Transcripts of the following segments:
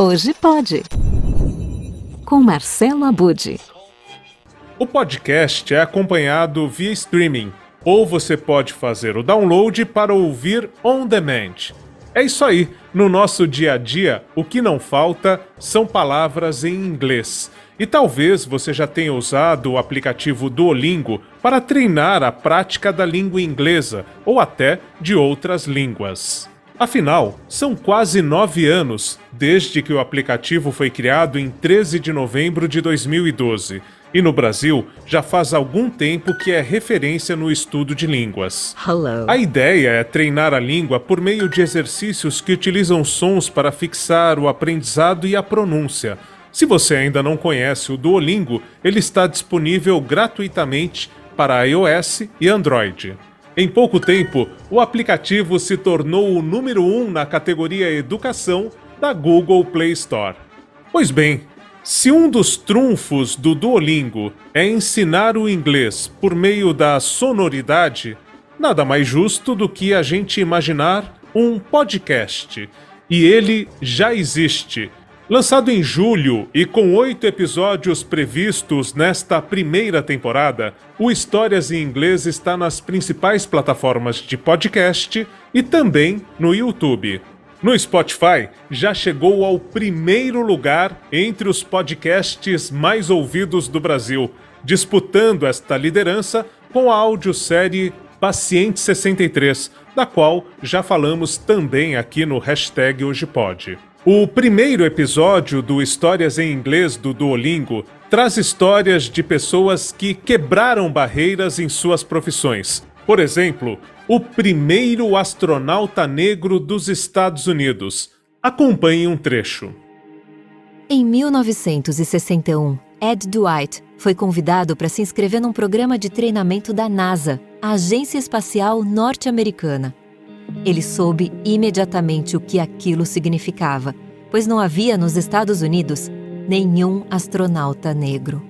Hoje pode. Com Marcelo Abude. O podcast é acompanhado via streaming, ou você pode fazer o download para ouvir on demand. É isso aí, no nosso dia a dia, o que não falta são palavras em inglês. E talvez você já tenha usado o aplicativo Duolingo para treinar a prática da língua inglesa ou até de outras línguas. Afinal, são quase nove anos desde que o aplicativo foi criado em 13 de novembro de 2012. E no Brasil, já faz algum tempo que é referência no estudo de línguas. Hello. A ideia é treinar a língua por meio de exercícios que utilizam sons para fixar o aprendizado e a pronúncia. Se você ainda não conhece o Duolingo, ele está disponível gratuitamente para iOS e Android. Em pouco tempo, o aplicativo se tornou o número um na categoria Educação da Google Play Store. Pois bem, se um dos trunfos do Duolingo é ensinar o inglês por meio da sonoridade, nada mais justo do que a gente imaginar um podcast. E ele já existe Lançado em julho e com oito episódios previstos nesta primeira temporada, o Histórias em Inglês está nas principais plataformas de podcast e também no YouTube. No Spotify, já chegou ao primeiro lugar entre os podcasts mais ouvidos do Brasil, disputando esta liderança com a audiosérie Paciente 63, da qual já falamos também aqui no hashtag Hoje Pode. O primeiro episódio do Histórias em Inglês do Duolingo traz histórias de pessoas que quebraram barreiras em suas profissões. Por exemplo, o primeiro astronauta negro dos Estados Unidos. Acompanhe um trecho. Em 1961, Ed Dwight foi convidado para se inscrever num programa de treinamento da NASA, a Agência Espacial Norte-Americana. Ele soube imediatamente o que aquilo significava, pois não havia nos Estados Unidos nenhum astronauta negro.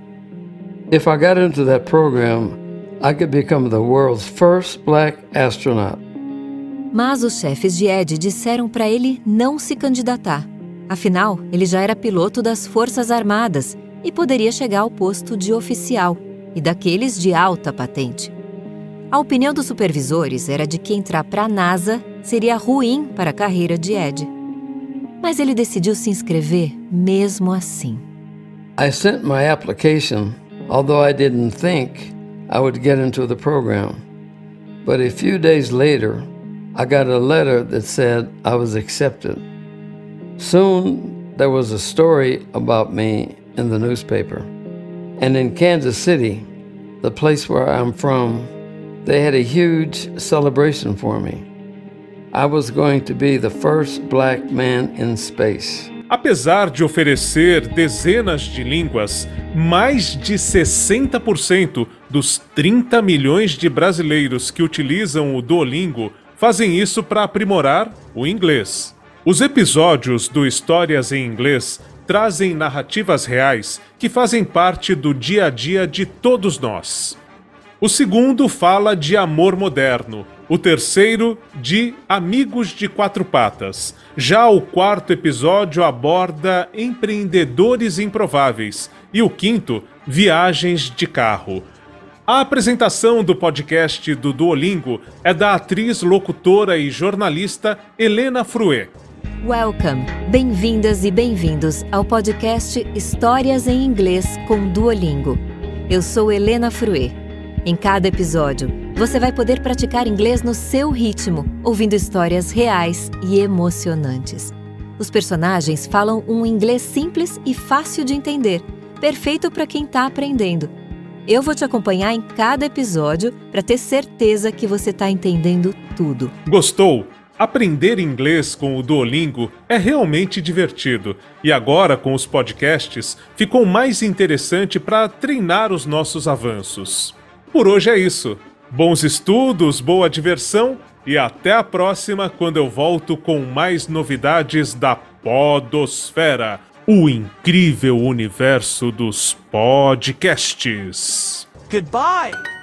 If I got into that program, I could become the world's first black astronaut. Mas os chefes de Ed disseram para ele não se candidatar. Afinal, ele já era piloto das Forças Armadas e poderia chegar ao posto de oficial e daqueles de alta patente. A opinião dos supervisores era de que entrar para a NASA seria ruim para a carreira de Ed. Mas ele decidiu se inscrever mesmo assim. I sent my application, although I didn't think I would get into the program. But a few days later, I got a letter that said I was accepted. Soon, there was a story about me in the newspaper. And in Kansas City, the place where I'm from, They had a huge celebration for me. I was going to be the first black man in space. Apesar de oferecer dezenas de línguas, mais de 60% dos 30 milhões de brasileiros que utilizam o Duolingo fazem isso para aprimorar o inglês. Os episódios do Histórias em Inglês trazem narrativas reais que fazem parte do dia a dia de todos nós. O segundo fala de amor moderno. O terceiro, de Amigos de Quatro Patas. Já o quarto episódio aborda empreendedores improváveis. E o quinto, viagens de carro. A apresentação do podcast do Duolingo é da atriz, locutora e jornalista Helena Fruet. Welcome! Bem-vindas e bem-vindos ao podcast Histórias em Inglês com Duolingo. Eu sou Helena Fruet em cada episódio, você vai poder praticar inglês no seu ritmo, ouvindo histórias reais e emocionantes. Os personagens falam um inglês simples e fácil de entender, perfeito para quem está aprendendo. Eu vou te acompanhar em cada episódio para ter certeza que você está entendendo tudo. Gostou? Aprender inglês com o Duolingo é realmente divertido e agora com os podcasts ficou mais interessante para treinar os nossos avanços. Por hoje é isso. Bons estudos, boa diversão e até a próxima quando eu volto com mais novidades da Podosfera, o incrível universo dos podcasts. Goodbye.